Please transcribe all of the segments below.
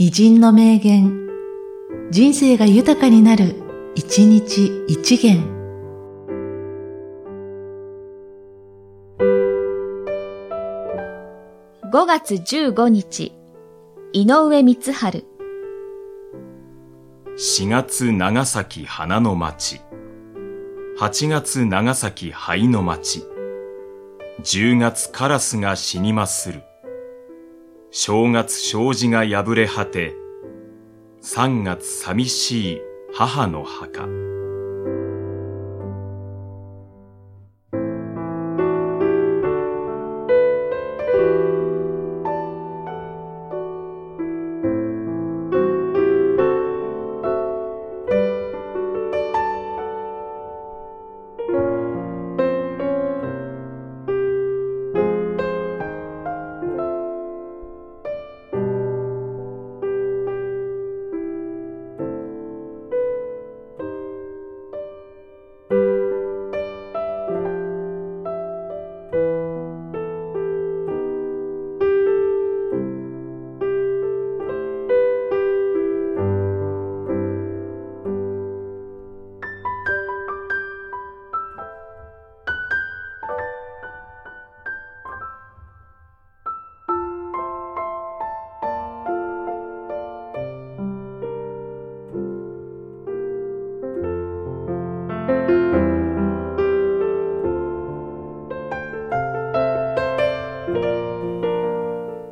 偉人の名言、人生が豊かになる、一日一元。5月15日、井上光春。4月長崎花の町。8月長崎灰の町。10月カラスが死にまする。正月障子が破れ果て。三月寂しい母の墓。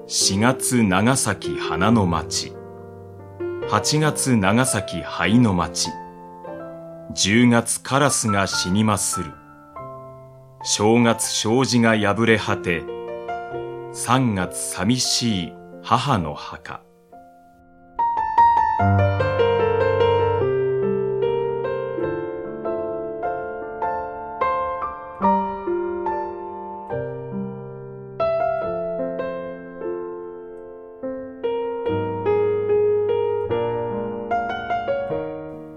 4月長崎花の町。8月長崎灰の町。10月カラスが死にまする。正月障子が破れ果て。3月寂しい母の墓。